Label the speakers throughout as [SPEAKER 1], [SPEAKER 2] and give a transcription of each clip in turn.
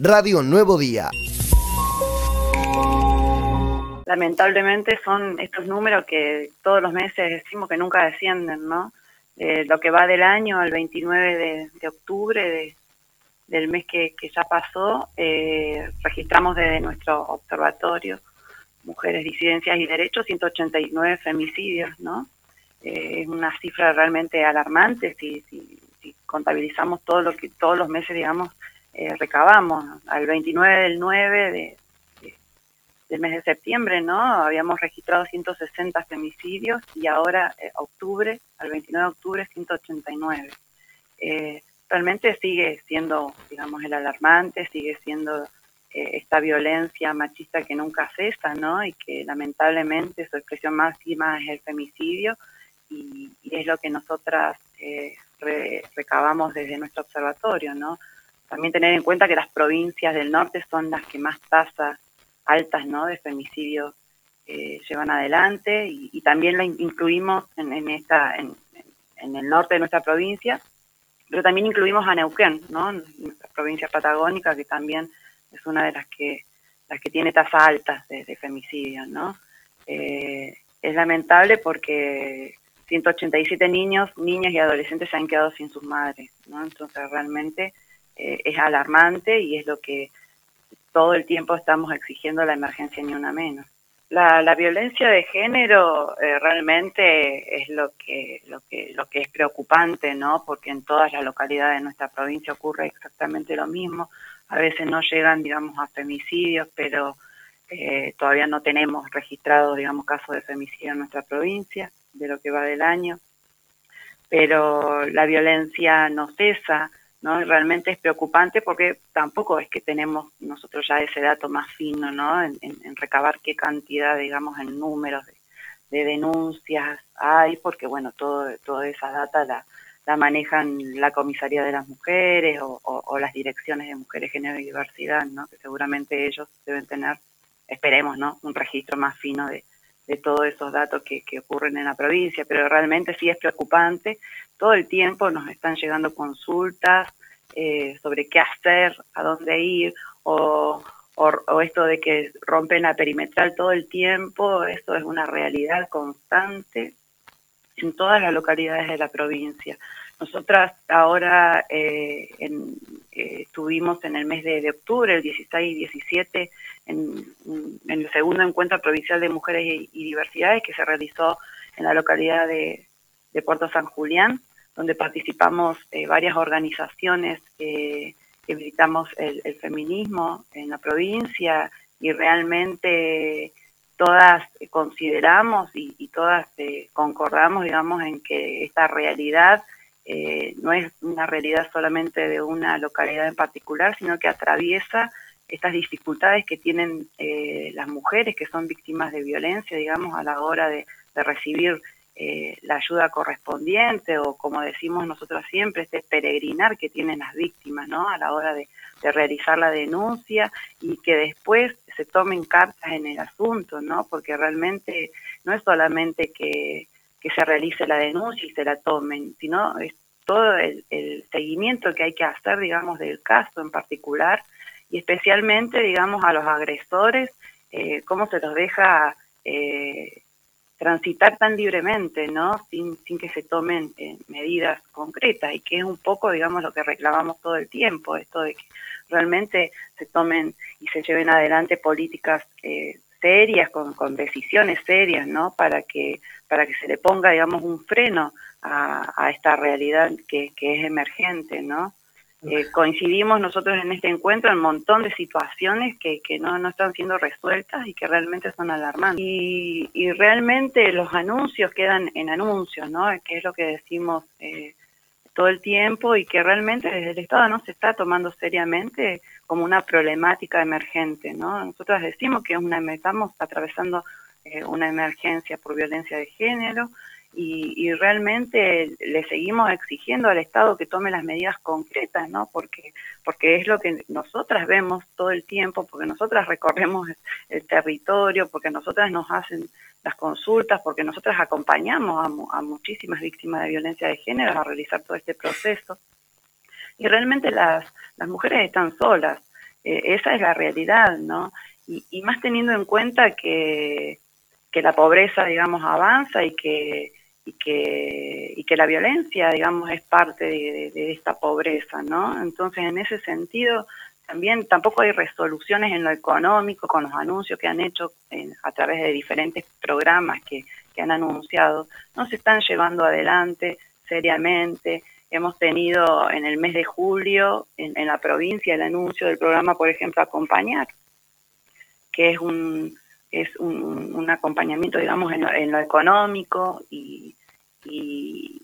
[SPEAKER 1] Radio Nuevo Día.
[SPEAKER 2] Lamentablemente son estos números que todos los meses decimos que nunca descienden, ¿no? Eh, lo que va del año al 29 de, octubre del mes que, ya pasó, eh, registramos desde nuestro observatorio Mujeres, Disidencias y Derechos 189 femicidios, ¿no? Eh, es una cifra realmente alarmante si, si, contabilizamos todo lo que todos los meses, digamos, recabamos. Al 29 del 9 de, del mes de septiembre, ¿no? Habíamos registrado 160 femicidios y ahora, eh, octubre, al 29 de octubre, 189. Eh, realmente sigue siendo, digamos, el alarmante, sigue siendo eh, esta violencia machista que nunca cesa, ¿no? Y que lamentablemente su expresión máxima es el femicidio y, es lo que nosotras eh, recabamos desde nuestro observatorio, ¿no? También tener en cuenta que las provincias del norte son las que más tasa altas ¿no? de femicidio eh, llevan adelante y, también la incluimos en, esta en, el norte de nuestra provincia, pero también incluimos a Neuquén, ¿no? nuestra provincia patagónica que también es una de las que las que tiene tasas altas de, femicidio, ¿no? Eh, es lamentable porque 187 niños, niñas y adolescentes se han quedado sin sus madres, ¿no? Entonces realmente eh, es alarmante y es lo que todo el tiempo estamos exigiendo la emergencia ni una menos. La, violencia de género eh, realmente es lo que, lo, que, lo que es preocupante, ¿no? Porque en todas las localidades de nuestra provincia ocurre exactamente lo mismo. A veces no llegan, digamos, a femicidios, pero eh, todavía no tenemos registrado, digamos, casos de femicidio en nuestra provincia, de lo que va del año. Pero la violencia no cesa, ¿no? realmente es preocupante porque tampoco es que tenemos nosotros ya ese dato más fino, ¿no? En, recabar qué cantidad, digamos, en números de, denuncias hay, porque, bueno, todo, toda esa data la, manejan la comisaría de las mujeres o, las direcciones de mujeres, género y diversidad, ¿no? Que seguramente ellos deben tener, esperemos, ¿no? Un registro más fino de, de todos esos datos que, que, ocurren en la provincia, pero realmente sí es preocupante. Todo el tiempo nos están llegando consultas eh, sobre qué hacer, a dónde ir, o, o, esto de que rompen la perimetral todo el tiempo, esto es una realidad constante en todas las localidades de la provincia. Nosotras ahora eh, en, eh, estuvimos en el mes de, octubre, el 16 y 17, en, el segundo encuentro provincial de mujeres y, diversidades que se realizó en la localidad de, Puerto San Julián, donde participamos eh, varias organizaciones que militamos el, feminismo en la provincia y realmente todas consideramos y, y todas concordamos, digamos, en que esta realidad eh, no es una realidad solamente de una localidad en particular, sino que atraviesa estas dificultades que tienen eh, las mujeres que son víctimas de violencia, digamos, a la hora de, recibir eh, la ayuda correspondiente o, como decimos nosotros siempre, este peregrinar que tienen las víctimas, ¿no? A la hora de, de realizar la denuncia y que después se tomen cartas en el asunto, ¿no? Porque realmente no es solamente que que se realice la denuncia y se la tomen, sino es todo el, seguimiento que hay que hacer, digamos, del caso en particular y especialmente, digamos, a los agresores, eh, cómo se los deja eh, transitar tan libremente, ¿no? Sin, sin que se tomen eh, medidas concretas y que es un poco, digamos, lo que reclamamos todo el tiempo, esto de que realmente se tomen y se lleven adelante políticas eh, serias, con, con decisiones serias, ¿no? Para que, para que se le ponga, digamos, un freno a, a esta realidad que, que es emergente, ¿no? Eh, coincidimos nosotros en este encuentro en un montón de situaciones que, que no, no están siendo resueltas y que realmente son alarmantes. Y, y realmente los anuncios quedan en anuncios, ¿no? Que es lo que decimos eh, todo el tiempo y que realmente desde el Estado no se está tomando seriamente como una problemática emergente, ¿no? Nosotros decimos que una, estamos atravesando eh, una emergencia por violencia de género y, realmente le seguimos exigiendo al Estado que tome las medidas concretas, ¿no? Porque, porque es lo que nosotras vemos todo el tiempo, porque nosotras recorremos el territorio, porque nosotras nos hacen las consultas, porque nosotras acompañamos a, a muchísimas víctimas de violencia de género a realizar todo este proceso y realmente las, las mujeres están solas. eh, esa es la realidad, ¿no? Y, más teniendo en cuenta que, que la pobreza, digamos, avanza y que, y que, y que la violencia, digamos, es parte de, esta pobreza, ¿no? Entonces, en ese sentido, también tampoco hay resoluciones en lo económico con los anuncios que han hecho a través de diferentes programas que, que han anunciado, no se están llevando adelante seriamente. Hemos tenido en el mes de julio en, en la provincia el anuncio del programa, por ejemplo, Acompañar, que es un, es un, un acompañamiento, digamos, en lo, en lo económico y, y,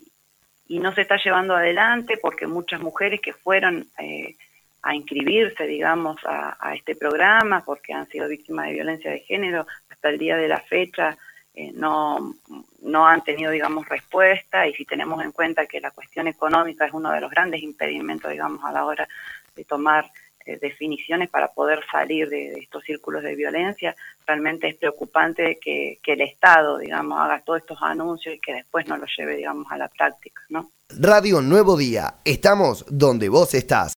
[SPEAKER 2] y, no se está llevando adelante porque muchas mujeres que fueron eh, a inscribirse, digamos, a, a, este programa porque han sido víctimas de violencia de género, hasta el día de la fecha eh, no, no han tenido, digamos, respuesta y si tenemos en cuenta que la cuestión económica es uno de los grandes impedimentos, digamos, a la hora de tomar eh, definiciones para poder salir de, estos círculos de violencia, realmente es preocupante que, que el Estado, digamos, haga todos estos anuncios y que después no los lleve, digamos, a la práctica, ¿no?
[SPEAKER 1] Radio Nuevo Día, estamos donde vos estás.